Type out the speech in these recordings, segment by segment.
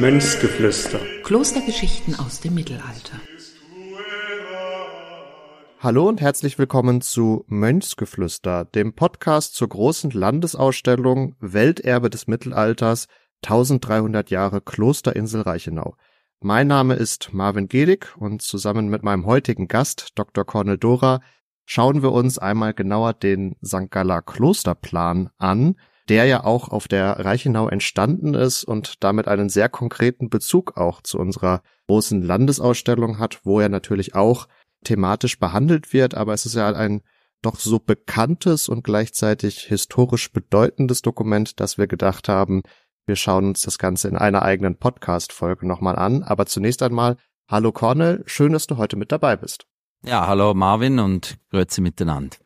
Mönchsgeflüster. Klostergeschichten aus dem Mittelalter. Hallo und herzlich willkommen zu Mönchsgeflüster, dem Podcast zur großen Landesausstellung Welterbe des Mittelalters 1300 Jahre Klosterinsel Reichenau. Mein Name ist Marvin Gedig und zusammen mit meinem heutigen Gast Dr. Cornel Dora schauen wir uns einmal genauer den St. Galler Klosterplan an, der ja auch auf der Reichenau entstanden ist und damit einen sehr konkreten Bezug auch zu unserer großen Landesausstellung hat, wo er natürlich auch thematisch behandelt wird, aber es ist ja ein doch so bekanntes und gleichzeitig historisch bedeutendes Dokument, dass wir gedacht haben, wir schauen uns das Ganze in einer eigenen Podcast-Folge nochmal an. Aber zunächst einmal, hallo Cornel, schön, dass du heute mit dabei bist. Ja, hallo Marvin und Grüezi miteinander.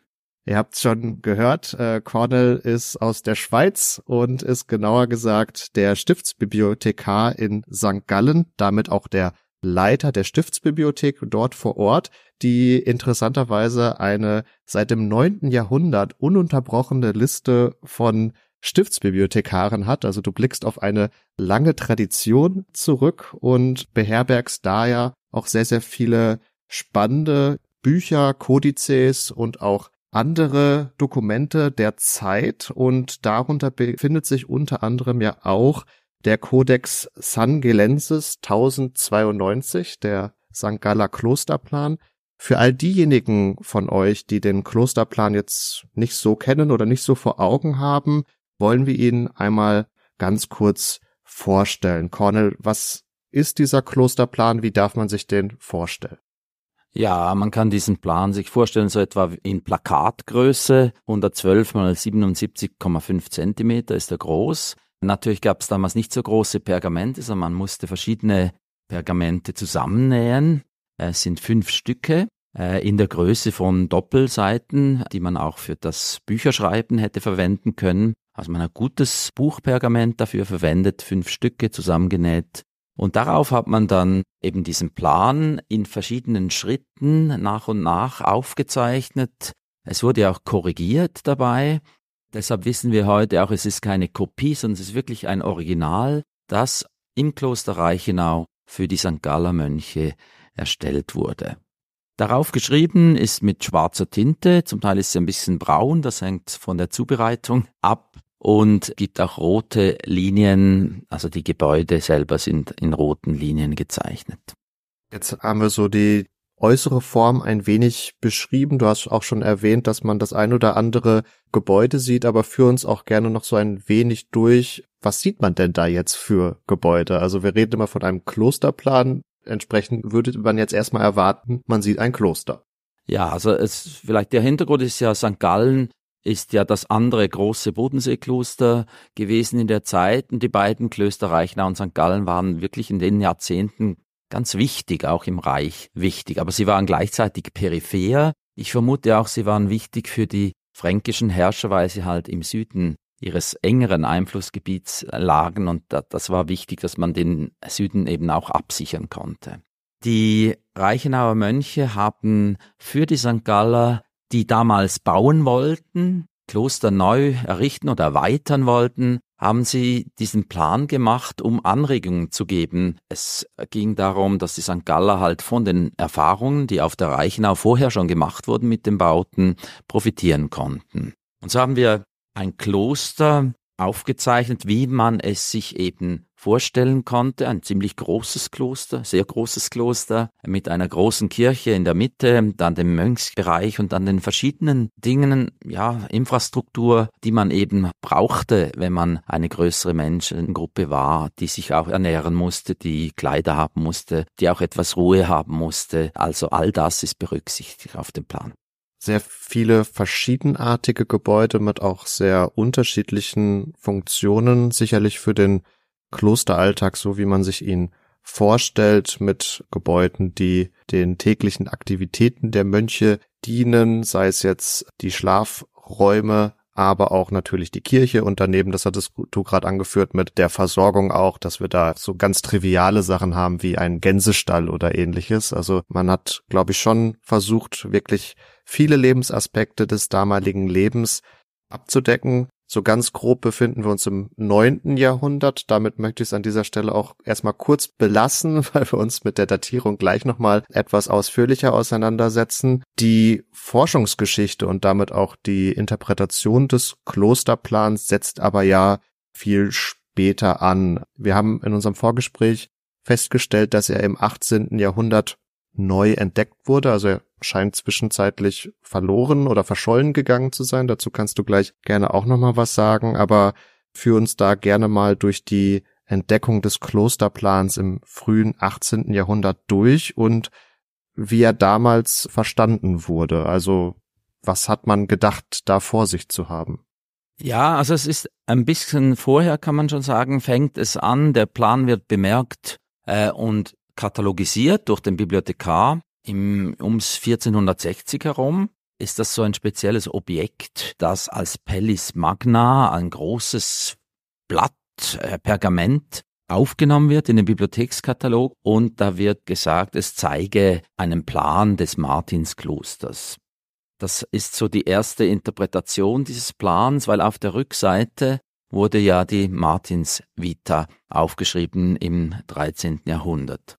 Ihr habt schon gehört, äh, Cornel ist aus der Schweiz und ist genauer gesagt der Stiftsbibliothekar in St. Gallen, damit auch der Leiter der Stiftsbibliothek dort vor Ort, die interessanterweise eine seit dem neunten Jahrhundert ununterbrochene Liste von Stiftsbibliothekaren hat. Also du blickst auf eine lange Tradition zurück und beherbergst da ja auch sehr, sehr viele spannende Bücher, Kodizes und auch andere Dokumente der Zeit und darunter befindet sich unter anderem ja auch der Codex San Gelensis 1092, der St. Galler Klosterplan. Für all diejenigen von euch, die den Klosterplan jetzt nicht so kennen oder nicht so vor Augen haben, wollen wir ihn einmal ganz kurz vorstellen. Cornel, was ist dieser Klosterplan? Wie darf man sich den vorstellen? Ja, man kann diesen Plan sich vorstellen, so etwa in Plakatgröße, 112 mal 77,5 Zentimeter ist er groß. Natürlich gab es damals nicht so große Pergamente, sondern man musste verschiedene Pergamente zusammennähen. Es sind fünf Stücke äh, in der Größe von Doppelseiten, die man auch für das Bücherschreiben hätte verwenden können. Also man hat gutes Buchpergament dafür verwendet, fünf Stücke zusammengenäht und darauf hat man dann eben diesen Plan in verschiedenen Schritten nach und nach aufgezeichnet. Es wurde auch korrigiert dabei. Deshalb wissen wir heute auch, es ist keine Kopie, sondern es ist wirklich ein Original, das im Kloster Reichenau für die St. Galler Mönche erstellt wurde. Darauf geschrieben ist mit schwarzer Tinte, zum Teil ist sie ein bisschen braun, das hängt von der Zubereitung ab und gibt auch rote Linien, also die Gebäude selber sind in roten Linien gezeichnet. Jetzt haben wir so die äußere Form ein wenig beschrieben. Du hast auch schon erwähnt, dass man das ein oder andere Gebäude sieht, aber führ uns auch gerne noch so ein wenig durch. Was sieht man denn da jetzt für Gebäude? Also wir reden immer von einem Klosterplan. Entsprechend würde man jetzt erstmal erwarten, man sieht ein Kloster. Ja, also es, vielleicht der Hintergrund ist ja St. Gallen ist ja das andere große Bodenseekloster gewesen in der Zeit und die beiden Klöster Reichenau und St. Gallen waren wirklich in den Jahrzehnten ganz wichtig, auch im Reich wichtig, aber sie waren gleichzeitig peripher. Ich vermute auch, sie waren wichtig für die fränkischen Herrscher, weil sie halt im Süden ihres engeren Einflussgebiets lagen und das war wichtig, dass man den Süden eben auch absichern konnte. Die Reichenauer Mönche haben für die St. Galler die damals bauen wollten, Kloster neu errichten oder erweitern wollten, haben sie diesen Plan gemacht, um Anregungen zu geben. Es ging darum, dass die St. Galler halt von den Erfahrungen, die auf der Reichenau vorher schon gemacht wurden mit den Bauten, profitieren konnten. Und so haben wir ein Kloster aufgezeichnet, wie man es sich eben vorstellen konnte. Ein ziemlich großes Kloster, sehr großes Kloster mit einer großen Kirche in der Mitte, dann dem Mönchsbereich und dann den verschiedenen Dingen, ja, Infrastruktur, die man eben brauchte, wenn man eine größere Menschengruppe war, die sich auch ernähren musste, die Kleider haben musste, die auch etwas Ruhe haben musste. Also all das ist berücksichtigt auf dem Plan sehr viele verschiedenartige Gebäude mit auch sehr unterschiedlichen Funktionen, sicherlich für den Klosteralltag, so wie man sich ihn vorstellt, mit Gebäuden, die den täglichen Aktivitäten der Mönche dienen, sei es jetzt die Schlafräume, aber auch natürlich die Kirche und daneben, das hattest du gerade angeführt, mit der Versorgung auch, dass wir da so ganz triviale Sachen haben wie ein Gänsestall oder ähnliches. Also man hat, glaube ich, schon versucht, wirklich viele Lebensaspekte des damaligen Lebens abzudecken. So ganz grob befinden wir uns im neunten Jahrhundert. Damit möchte ich es an dieser Stelle auch erstmal kurz belassen, weil wir uns mit der Datierung gleich nochmal etwas ausführlicher auseinandersetzen. Die Forschungsgeschichte und damit auch die Interpretation des Klosterplans setzt aber ja viel später an. Wir haben in unserem Vorgespräch festgestellt, dass er im 18. Jahrhundert neu entdeckt wurde. Also er scheint zwischenzeitlich verloren oder verschollen gegangen zu sein. Dazu kannst du gleich gerne auch nochmal was sagen, aber führ uns da gerne mal durch die Entdeckung des Klosterplans im frühen 18. Jahrhundert durch und wie er damals verstanden wurde. Also was hat man gedacht, da vor sich zu haben? Ja, also es ist ein bisschen vorher, kann man schon sagen, fängt es an, der Plan wird bemerkt äh, und katalogisiert durch den Bibliothekar im, ums 1460 herum. Ist das so ein spezielles Objekt, das als Pellis Magna, ein großes Blatt, äh, Pergament, aufgenommen wird in den Bibliothekskatalog und da wird gesagt, es zeige einen Plan des Martinsklosters. Das ist so die erste Interpretation dieses Plans, weil auf der Rückseite wurde ja die Martins Vita aufgeschrieben im 13. Jahrhundert.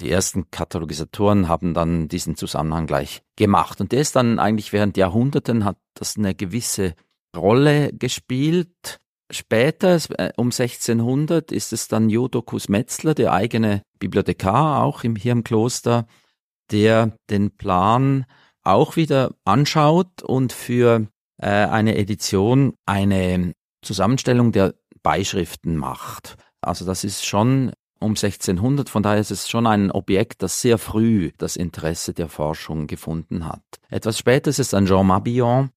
Die ersten Katalogisatoren haben dann diesen Zusammenhang gleich gemacht. Und der ist dann eigentlich während Jahrhunderten hat das eine gewisse Rolle gespielt. Später, äh, um 1600, ist es dann Jodokus Metzler, der eigene Bibliothekar, auch im, hier im Kloster, der den Plan auch wieder anschaut und für äh, eine Edition eine Zusammenstellung der Beischriften macht. Also das ist schon um 1600, von daher ist es schon ein Objekt, das sehr früh das Interesse der Forschung gefunden hat. Etwas später ist es dann Jean Mabillon,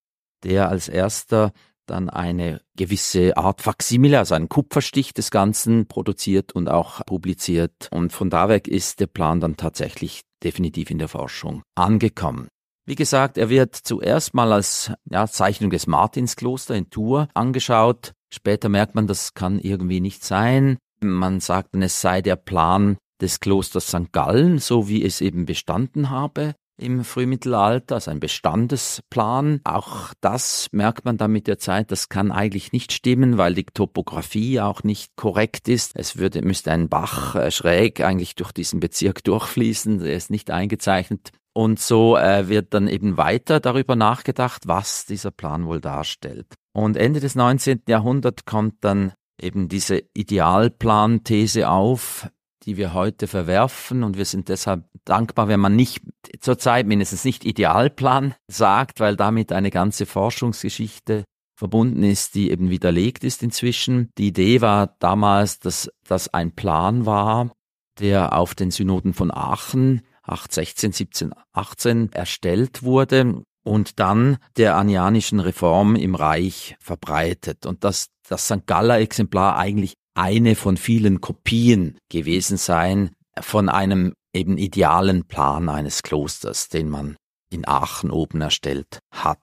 der als erster dann eine gewisse Art Faksimile, also einen Kupferstich des Ganzen produziert und auch publiziert. Und von da weg ist der Plan dann tatsächlich definitiv in der Forschung angekommen. Wie gesagt, er wird zuerst mal als ja, Zeichnung des Martinskloster in Tours angeschaut. Später merkt man, das kann irgendwie nicht sein. Man sagt es sei der Plan des Klosters St. Gallen, so wie es eben bestanden habe im Frühmittelalter, also ein Bestandesplan. Auch das merkt man dann mit der Zeit, das kann eigentlich nicht stimmen, weil die Topografie auch nicht korrekt ist. Es würde, müsste ein Bach äh, schräg eigentlich durch diesen Bezirk durchfließen, der ist nicht eingezeichnet. Und so äh, wird dann eben weiter darüber nachgedacht, was dieser Plan wohl darstellt. Und Ende des 19. Jahrhunderts kommt dann eben diese Idealplan-These auf, die wir heute verwerfen und wir sind deshalb dankbar, wenn man nicht zurzeit mindestens nicht Idealplan sagt, weil damit eine ganze Forschungsgeschichte verbunden ist, die eben widerlegt ist inzwischen. Die Idee war damals, dass das ein Plan war, der auf den Synoden von Aachen 816, 17, 18 erstellt wurde und dann der anianischen Reform im Reich verbreitet und dass das St. Galler Exemplar eigentlich eine von vielen Kopien gewesen sein von einem eben idealen Plan eines Klosters, den man in Aachen oben erstellt hat.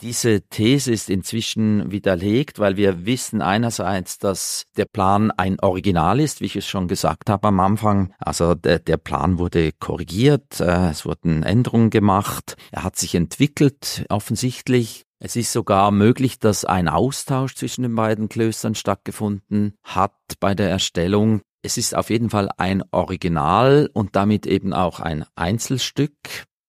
Diese These ist inzwischen widerlegt, weil wir wissen einerseits, dass der Plan ein Original ist, wie ich es schon gesagt habe am Anfang. Also der, der Plan wurde korrigiert, äh, es wurden Änderungen gemacht, er hat sich entwickelt offensichtlich. Es ist sogar möglich, dass ein Austausch zwischen den beiden Klöstern stattgefunden hat bei der Erstellung. Es ist auf jeden Fall ein Original und damit eben auch ein Einzelstück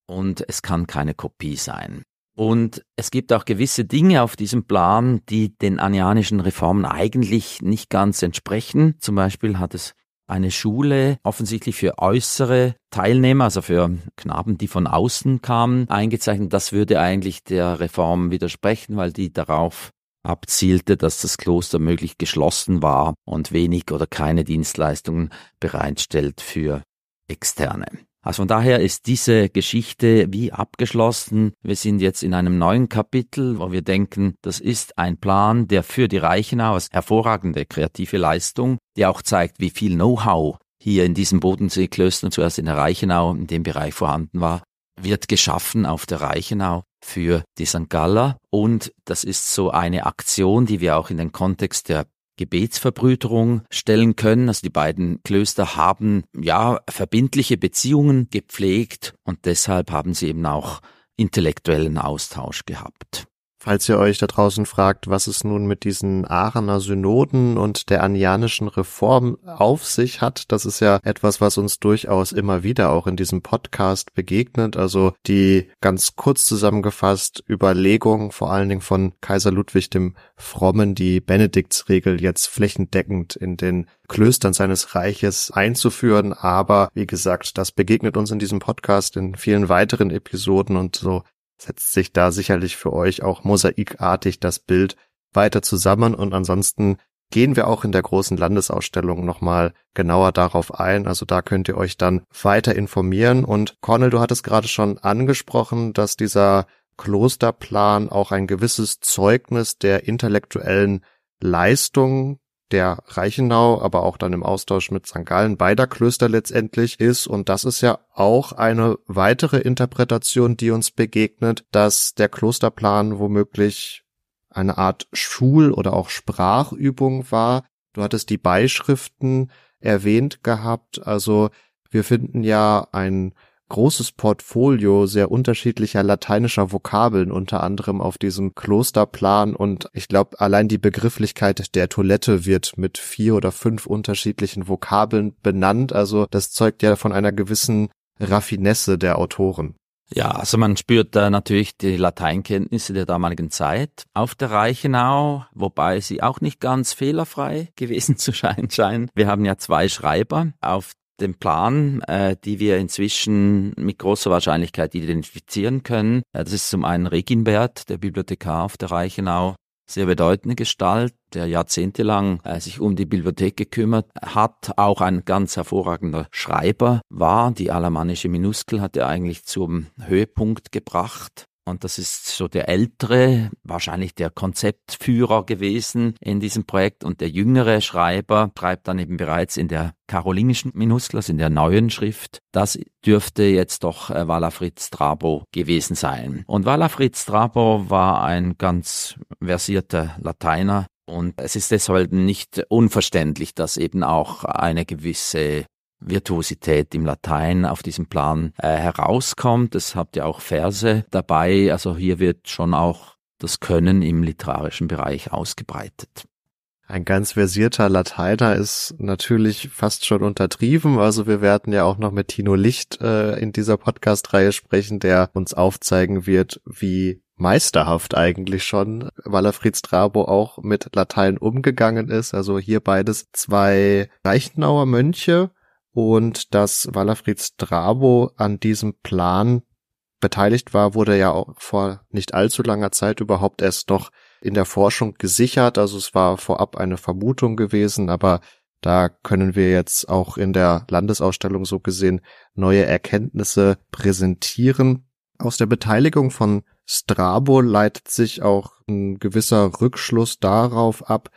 und es kann keine Kopie sein. Und es gibt auch gewisse Dinge auf diesem Plan, die den anianischen Reformen eigentlich nicht ganz entsprechen. Zum Beispiel hat es eine Schule offensichtlich für äußere Teilnehmer, also für Knaben, die von außen kamen, eingezeichnet. Das würde eigentlich der Reform widersprechen, weil die darauf abzielte, dass das Kloster möglich geschlossen war und wenig oder keine Dienstleistungen bereitstellt für Externe. Also von daher ist diese Geschichte wie abgeschlossen. Wir sind jetzt in einem neuen Kapitel, wo wir denken, das ist ein Plan, der für die Reichenau als hervorragende kreative Leistung, die auch zeigt, wie viel Know-how hier in diesem Bodenseeklöstern, zuerst in der Reichenau, in dem Bereich vorhanden war, wird geschaffen auf der Reichenau für die St. Galler. Und das ist so eine Aktion, die wir auch in den Kontext der Gebetsverbrüderung stellen können. Also die beiden Klöster haben ja verbindliche Beziehungen gepflegt und deshalb haben sie eben auch intellektuellen Austausch gehabt. Falls ihr euch da draußen fragt, was es nun mit diesen Aachener Synoden und der anianischen Reform auf sich hat, das ist ja etwas, was uns durchaus immer wieder auch in diesem Podcast begegnet. Also die ganz kurz zusammengefasst Überlegung vor allen Dingen von Kaiser Ludwig dem Frommen, die Benediktsregel jetzt flächendeckend in den Klöstern seines Reiches einzuführen. Aber wie gesagt, das begegnet uns in diesem Podcast in vielen weiteren Episoden und so setzt sich da sicherlich für euch auch mosaikartig das Bild weiter zusammen und ansonsten gehen wir auch in der großen Landesausstellung nochmal genauer darauf ein. Also da könnt ihr euch dann weiter informieren. Und Cornel, du hattest gerade schon angesprochen, dass dieser Klosterplan auch ein gewisses Zeugnis der intellektuellen Leistung der Reichenau, aber auch dann im Austausch mit St. Gallen beider Klöster letztendlich ist. Und das ist ja auch eine weitere Interpretation, die uns begegnet, dass der Klosterplan womöglich eine Art Schul- oder auch Sprachübung war. Du hattest die Beischriften erwähnt gehabt. Also wir finden ja ein großes Portfolio sehr unterschiedlicher lateinischer Vokabeln, unter anderem auf diesem Klosterplan und ich glaube, allein die Begrifflichkeit der Toilette wird mit vier oder fünf unterschiedlichen Vokabeln benannt. Also das zeugt ja von einer gewissen Raffinesse der Autoren. Ja, also man spürt da natürlich die Lateinkenntnisse der damaligen Zeit auf der Reichenau, wobei sie auch nicht ganz fehlerfrei gewesen zu scheinen scheinen. Wir haben ja zwei Schreiber auf dem Plan, äh, die wir inzwischen mit großer Wahrscheinlichkeit identifizieren können. Äh, das ist zum einen Reginbert, der Bibliothekar auf der Reichenau, sehr bedeutende Gestalt, der jahrzehntelang äh, sich um die Bibliothek gekümmert hat, auch ein ganz hervorragender Schreiber war. Die alemannische Minuskel hat er eigentlich zum Höhepunkt gebracht. Und das ist so der ältere, wahrscheinlich der Konzeptführer gewesen in diesem Projekt. Und der jüngere Schreiber schreibt dann eben bereits in der karolingischen Minuskel, also in der neuen Schrift. Das dürfte jetzt doch äh, Walafrid Strabo gewesen sein. Und Walafrid Strabo war ein ganz versierter Lateiner, und es ist deshalb nicht unverständlich, dass eben auch eine gewisse Virtuosität im Latein auf diesem Plan äh, herauskommt. Es habt ja auch Verse dabei. Also hier wird schon auch das Können im literarischen Bereich ausgebreitet. Ein ganz versierter Lateiner ist natürlich fast schon untertrieben. Also wir werden ja auch noch mit Tino Licht äh, in dieser Podcast-Reihe sprechen, der uns aufzeigen wird, wie meisterhaft eigentlich schon Wallerfried Strabo auch mit Latein umgegangen ist. Also hier beides zwei Reichenauer Mönche, und dass Walafrid Strabo an diesem Plan beteiligt war, wurde ja auch vor nicht allzu langer Zeit überhaupt erst noch in der Forschung gesichert. Also es war vorab eine Vermutung gewesen, aber da können wir jetzt auch in der Landesausstellung so gesehen neue Erkenntnisse präsentieren. Aus der Beteiligung von Strabo leitet sich auch ein gewisser Rückschluss darauf ab,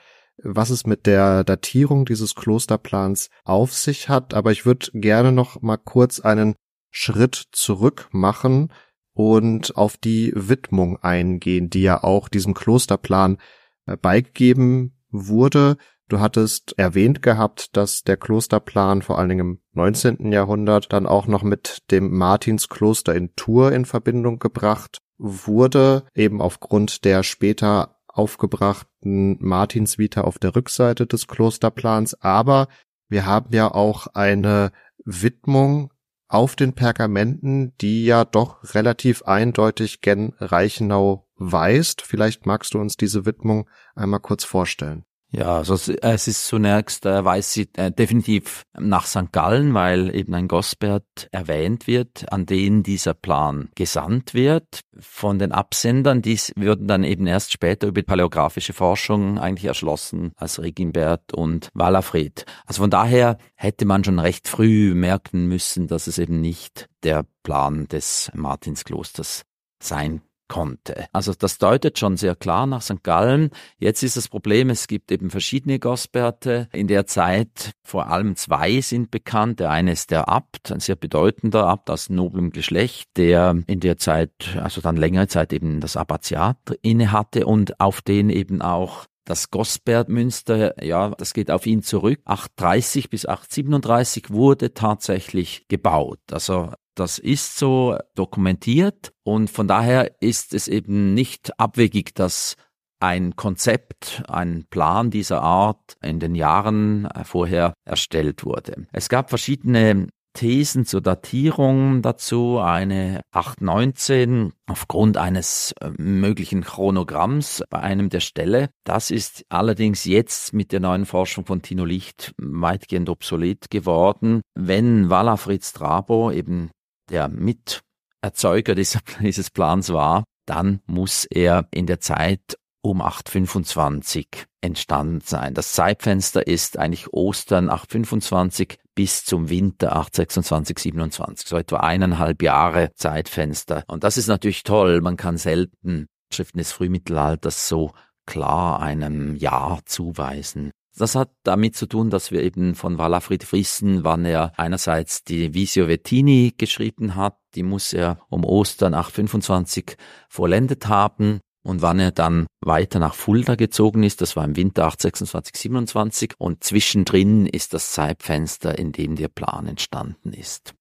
was es mit der Datierung dieses Klosterplans auf sich hat, aber ich würde gerne noch mal kurz einen Schritt zurück machen und auf die Widmung eingehen, die ja auch diesem Klosterplan äh, beigegeben wurde. Du hattest erwähnt gehabt, dass der Klosterplan vor allen Dingen im 19. Jahrhundert dann auch noch mit dem Martinskloster in Tours in Verbindung gebracht wurde, eben aufgrund der später aufgebrachten Martinsvita auf der Rückseite des Klosterplans, aber wir haben ja auch eine Widmung auf den Pergamenten, die ja doch relativ eindeutig gen Reichenau weist. Vielleicht magst du uns diese Widmung einmal kurz vorstellen. Ja, also es ist zunächst, äh, weiß sie äh, definitiv nach St. Gallen, weil eben ein Gosbert erwähnt wird, an den dieser Plan gesandt wird. Von den Absendern, dies würden dann eben erst später über paläographische Forschung eigentlich erschlossen als Regimbert und Walafried. Also von daher hätte man schon recht früh merken müssen, dass es eben nicht der Plan des Martinsklosters sein konnte. Also das deutet schon sehr klar nach St. Gallen. Jetzt ist das Problem, es gibt eben verschiedene Gosberte. In der Zeit vor allem zwei sind bekannt. Der eine ist der Abt, ein sehr bedeutender Abt aus noblem Geschlecht, der in der Zeit, also dann längere Zeit eben das Abbatiat innehatte und auf den eben auch das Gosbertmünster, ja, das geht auf ihn zurück. 830 bis 837 wurde tatsächlich gebaut. Also Das ist so dokumentiert und von daher ist es eben nicht abwegig, dass ein Konzept, ein Plan dieser Art in den Jahren äh, vorher erstellt wurde. Es gab verschiedene Thesen zur Datierung dazu, eine 819 aufgrund eines äh, möglichen Chronogramms bei einem der Ställe. Das ist allerdings jetzt mit der neuen Forschung von Tino Licht weitgehend obsolet geworden. Wenn Walla Fritz Strabo eben der Miterzeuger dieses Plans war, dann muss er in der Zeit um 8.25 entstanden sein. Das Zeitfenster ist eigentlich Ostern 8.25 bis zum Winter 8.26, 27, so etwa eineinhalb Jahre Zeitfenster. Und das ist natürlich toll. Man kann selten Schriften des Frühmittelalters so klar einem Jahr zuweisen. Das hat damit zu tun, dass wir eben von Walafrid wissen, wann er einerseits die Visio Vettini geschrieben hat, die muss er um Ostern 825 vollendet haben und wann er dann weiter nach Fulda gezogen ist, das war im Winter 826, 27 und zwischendrin ist das Zeitfenster, in dem der Plan entstanden ist.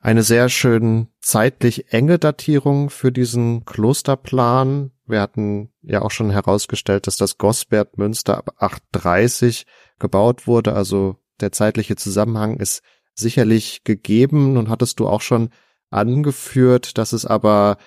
Eine sehr schön zeitlich enge Datierung für diesen Klosterplan. Wir hatten ja auch schon herausgestellt, dass das Gosbert Münster ab 830 gebaut wurde, also der zeitliche Zusammenhang ist sicherlich gegeben. Nun hattest du auch schon angeführt, dass es aber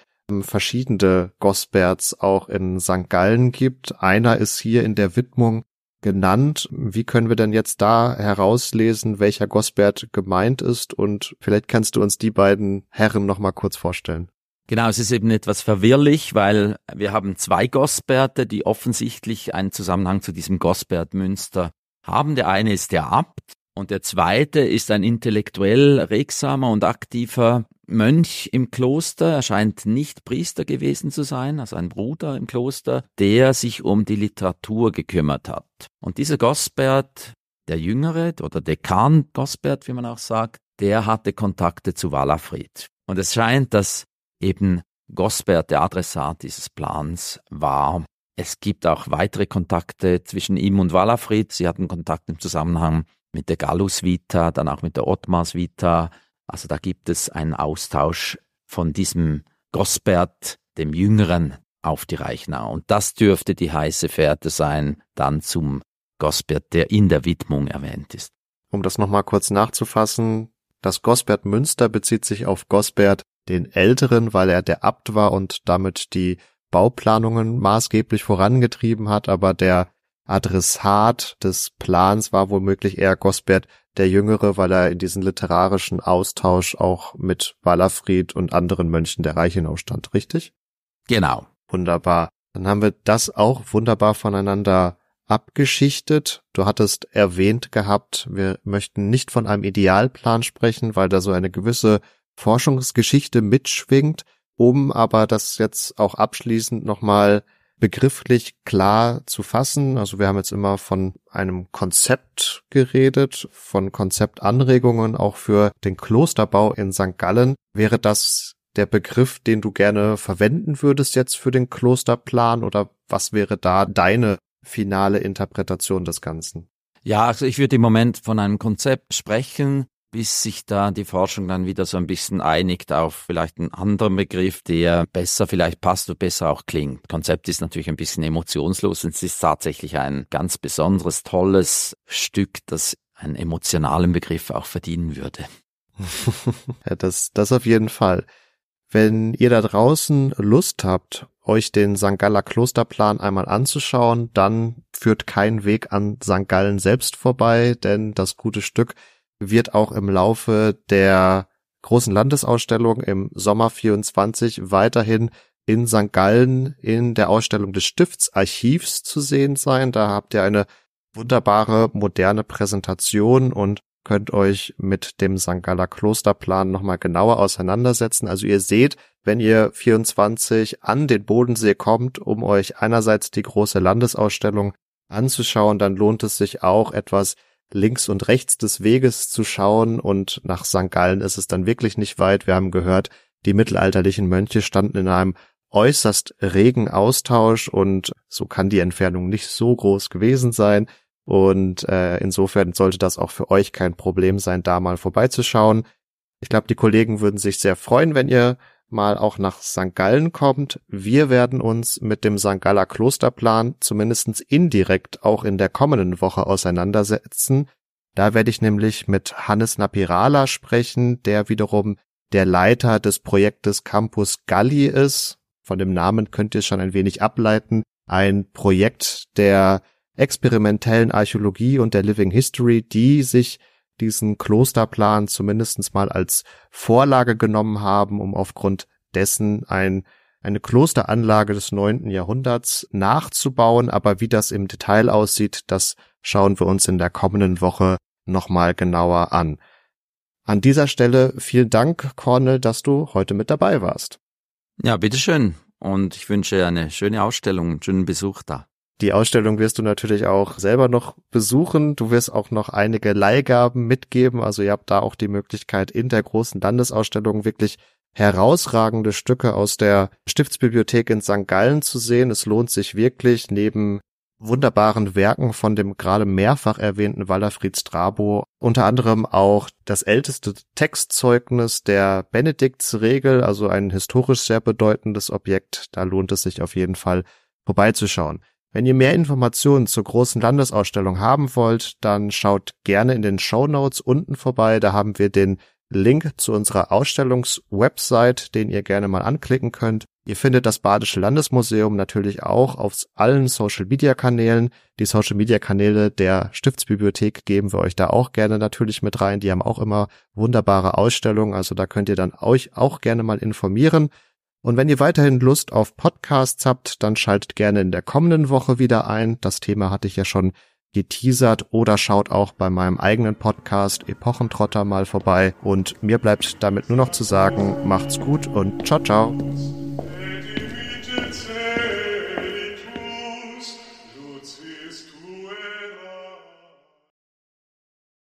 verschiedene Gosberts auch in St. Gallen gibt. Einer ist hier in der Widmung genannt. Wie können wir denn jetzt da herauslesen, welcher Gosbert gemeint ist? Und vielleicht kannst du uns die beiden Herren noch mal kurz vorstellen. Genau, es ist eben etwas verwirrlich, weil wir haben zwei Gosberte, die offensichtlich einen Zusammenhang zu diesem Gosbert Münster haben. Der eine ist der Abt und der zweite ist ein intellektuell regsamer und aktiver Mönch im Kloster, er scheint nicht Priester gewesen zu sein, also ein Bruder im Kloster, der sich um die Literatur gekümmert hat. Und dieser Gosbert, der Jüngere oder Dekan Gosbert, wie man auch sagt, der hatte Kontakte zu Walafried. Und es scheint, dass eben Gosbert der Adressat dieses Plans war. Es gibt auch weitere Kontakte zwischen ihm und Walafried. Sie hatten Kontakt im Zusammenhang mit der Gallus Vita, dann auch mit der Ottmars Vita, also da gibt es einen Austausch von diesem Gosbert, dem Jüngeren, auf die Reichnau. Und das dürfte die heiße Fährte sein, dann zum Gosbert, der in der Widmung erwähnt ist. Um das nochmal kurz nachzufassen, das Gosbert Münster bezieht sich auf Gosbert den Älteren, weil er der Abt war und damit die Bauplanungen maßgeblich vorangetrieben hat, aber der Adressat des Plans war womöglich eher Gosbert der Jüngere, weil er in diesen literarischen Austausch auch mit Walafried und anderen Mönchen der Reichenau stand, richtig? Genau. Wunderbar. Dann haben wir das auch wunderbar voneinander abgeschichtet. Du hattest erwähnt gehabt, wir möchten nicht von einem Idealplan sprechen, weil da so eine gewisse Forschungsgeschichte mitschwingt, um aber das jetzt auch abschließend nochmal begrifflich klar zu fassen. Also wir haben jetzt immer von einem Konzept geredet, von Konzeptanregungen auch für den Klosterbau in St. Gallen. Wäre das der Begriff, den du gerne verwenden würdest jetzt für den Klosterplan oder was wäre da deine finale Interpretation des Ganzen? Ja, also ich würde im Moment von einem Konzept sprechen, bis sich da die Forschung dann wieder so ein bisschen einigt auf vielleicht einen anderen Begriff, der besser vielleicht passt und besser auch klingt. Konzept ist natürlich ein bisschen emotionslos und es ist tatsächlich ein ganz besonderes, tolles Stück, das einen emotionalen Begriff auch verdienen würde. ja, das, das auf jeden Fall. Wenn ihr da draußen Lust habt, euch den St. Galler Klosterplan einmal anzuschauen, dann führt kein Weg an St. Gallen selbst vorbei, denn das gute Stück wird auch im Laufe der großen Landesausstellung im Sommer 24 weiterhin in St. Gallen in der Ausstellung des Stiftsarchivs zu sehen sein. Da habt ihr eine wunderbare moderne Präsentation und könnt euch mit dem St. Galler Klosterplan nochmal genauer auseinandersetzen. Also ihr seht, wenn ihr 24 an den Bodensee kommt, um euch einerseits die große Landesausstellung anzuschauen, dann lohnt es sich auch etwas links und rechts des Weges zu schauen und nach St. Gallen ist es dann wirklich nicht weit. Wir haben gehört, die mittelalterlichen Mönche standen in einem äußerst regen Austausch und so kann die Entfernung nicht so groß gewesen sein. Und äh, insofern sollte das auch für euch kein Problem sein, da mal vorbeizuschauen. Ich glaube, die Kollegen würden sich sehr freuen, wenn ihr mal auch nach St. Gallen kommt. Wir werden uns mit dem St. Galler Klosterplan zumindest indirekt auch in der kommenden Woche auseinandersetzen. Da werde ich nämlich mit Hannes Napirala sprechen, der wiederum der Leiter des Projektes Campus Galli ist. Von dem Namen könnt ihr es schon ein wenig ableiten. Ein Projekt der experimentellen Archäologie und der Living History, die sich diesen Klosterplan zumindestens mal als Vorlage genommen haben, um aufgrund dessen ein, eine Klosteranlage des neunten Jahrhunderts nachzubauen. Aber wie das im Detail aussieht, das schauen wir uns in der kommenden Woche nochmal genauer an. An dieser Stelle vielen Dank, Cornel, dass du heute mit dabei warst. Ja, bitteschön. Und ich wünsche eine schöne Ausstellung, einen schönen Besuch da. Die Ausstellung wirst du natürlich auch selber noch besuchen. Du wirst auch noch einige Leihgaben mitgeben. Also ihr habt da auch die Möglichkeit, in der großen Landesausstellung wirklich herausragende Stücke aus der Stiftsbibliothek in St. Gallen zu sehen. Es lohnt sich wirklich, neben wunderbaren Werken von dem gerade mehrfach erwähnten Wallerfried Strabo, unter anderem auch das älteste Textzeugnis der Benediktsregel, also ein historisch sehr bedeutendes Objekt. Da lohnt es sich auf jeden Fall vorbeizuschauen. Wenn ihr mehr Informationen zur großen Landesausstellung haben wollt, dann schaut gerne in den Show Notes unten vorbei. Da haben wir den Link zu unserer Ausstellungswebsite, den ihr gerne mal anklicken könnt. Ihr findet das Badische Landesmuseum natürlich auch auf allen Social Media Kanälen. Die Social Media Kanäle der Stiftsbibliothek geben wir euch da auch gerne natürlich mit rein. Die haben auch immer wunderbare Ausstellungen. Also da könnt ihr dann euch auch gerne mal informieren. Und wenn ihr weiterhin Lust auf Podcasts habt, dann schaltet gerne in der kommenden Woche wieder ein. Das Thema hatte ich ja schon geteasert oder schaut auch bei meinem eigenen Podcast Epochentrotter mal vorbei. Und mir bleibt damit nur noch zu sagen, macht's gut und ciao, ciao.